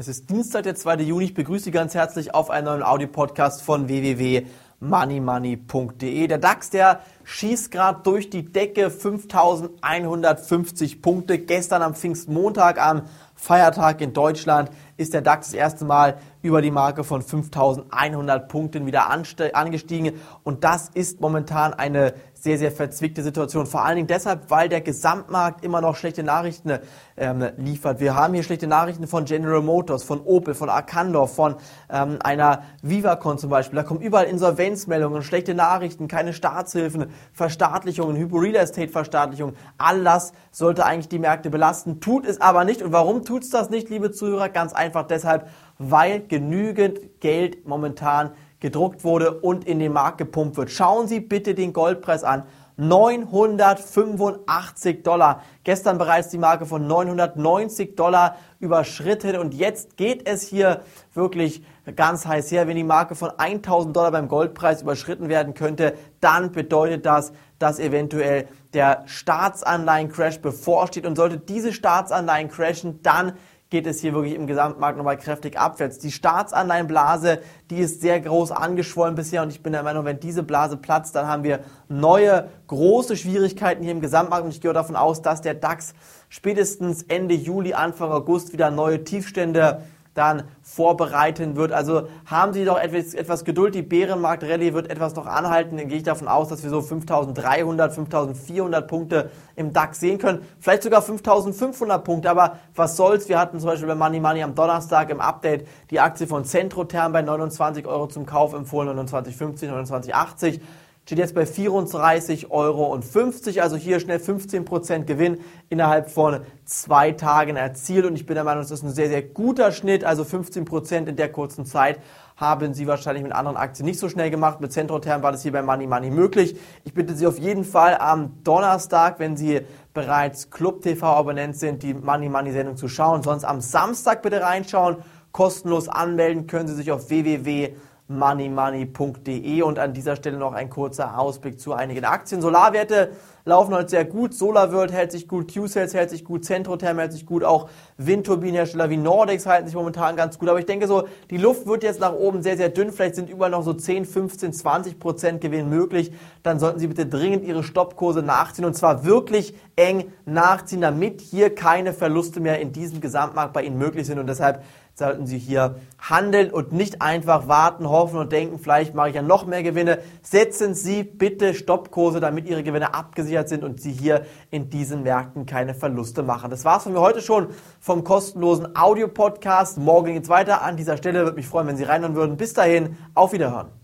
Es ist Dienstag, der 2. Juni. Ich begrüße Sie ganz herzlich auf einen neuen Audio-Podcast von www.moneymoney.de. Der DAX, der schießt gerade durch die Decke 5150 Punkte. Gestern am Pfingstmontag, am Feiertag in Deutschland, ist der DAX das erste Mal über die Marke von 5100 Punkten wieder angestiegen. Und das ist momentan eine sehr, sehr verzwickte Situation. Vor allen Dingen deshalb, weil der Gesamtmarkt immer noch schlechte Nachrichten ähm, liefert. Wir haben hier schlechte Nachrichten von General Motors, von Opel, von Arcandor, von ähm, einer Vivacon zum Beispiel. Da kommen überall Insolvenzmeldungen, schlechte Nachrichten, keine Staatshilfen, Verstaatlichungen, Hypo Real Estate Verstaatlichungen. All das sollte eigentlich die Märkte belasten, tut es aber nicht. Und warum tut es das nicht, liebe Zuhörer? Ganz einfach deshalb, weil genügend Geld momentan gedruckt wurde und in den Markt gepumpt wird. Schauen Sie bitte den Goldpreis an. 985 Dollar. Gestern bereits die Marke von 990 Dollar überschritten und jetzt geht es hier wirklich ganz heiß her. Wenn die Marke von 1000 Dollar beim Goldpreis überschritten werden könnte, dann bedeutet das, dass eventuell der Staatsanleihen-Crash bevorsteht und sollte diese Staatsanleihen crashen, dann geht es hier wirklich im Gesamtmarkt nochmal kräftig abwärts. Die Staatsanleihenblase, die ist sehr groß angeschwollen bisher und ich bin der Meinung, wenn diese Blase platzt, dann haben wir neue große Schwierigkeiten hier im Gesamtmarkt und ich gehe davon aus, dass der DAX spätestens Ende Juli, Anfang August wieder neue Tiefstände dann vorbereiten wird. Also haben Sie doch etwas, etwas Geduld. Die Bärenmarkt-Rallye wird etwas noch anhalten. Dann gehe ich davon aus, dass wir so 5300, 5400 Punkte im DAX sehen können. Vielleicht sogar 5500 Punkte. Aber was soll's? Wir hatten zum Beispiel bei Money Money am Donnerstag im Update die Aktie von Centrotherm bei 29 Euro zum Kauf empfohlen, 29,50, 29,80 steht jetzt bei 34,50 Euro. Also hier schnell 15% Gewinn innerhalb von zwei Tagen erzielt. Und ich bin der Meinung, das ist ein sehr, sehr guter Schnitt. Also 15% in der kurzen Zeit haben Sie wahrscheinlich mit anderen Aktien nicht so schnell gemacht. Mit Centrotherm war das hier bei Money Money möglich. Ich bitte Sie auf jeden Fall am Donnerstag, wenn Sie bereits Club TV Abonnent sind, die Money Money Sendung zu schauen. Sonst am Samstag bitte reinschauen. Kostenlos anmelden können Sie sich auf www moneymoney.de und an dieser Stelle noch ein kurzer Ausblick zu einigen Aktien. Solarwerte laufen heute sehr gut. SolarWorld hält sich gut, Q-Sales hält sich gut, Centrotherm hält sich gut, auch Windturbinenhersteller wie Nordex halten sich momentan ganz gut. Aber ich denke so, die Luft wird jetzt nach oben sehr, sehr dünn. Vielleicht sind überall noch so 10, 15, 20 Prozent Gewinn möglich. Dann sollten Sie bitte dringend Ihre Stoppkurse nachziehen und zwar wirklich eng nachziehen, damit hier keine Verluste mehr in diesem Gesamtmarkt bei Ihnen möglich sind und deshalb sollten Sie hier handeln und nicht einfach warten, hoffen und denken, vielleicht mache ich ja noch mehr Gewinne. Setzen Sie bitte Stoppkurse, damit Ihre Gewinne abgesichert sind und Sie hier in diesen Märkten keine Verluste machen. Das war's von mir heute schon vom kostenlosen Audio-Podcast. Morgen geht's weiter. An dieser Stelle würde mich freuen, wenn Sie reinhören würden. Bis dahin, auf Wiederhören.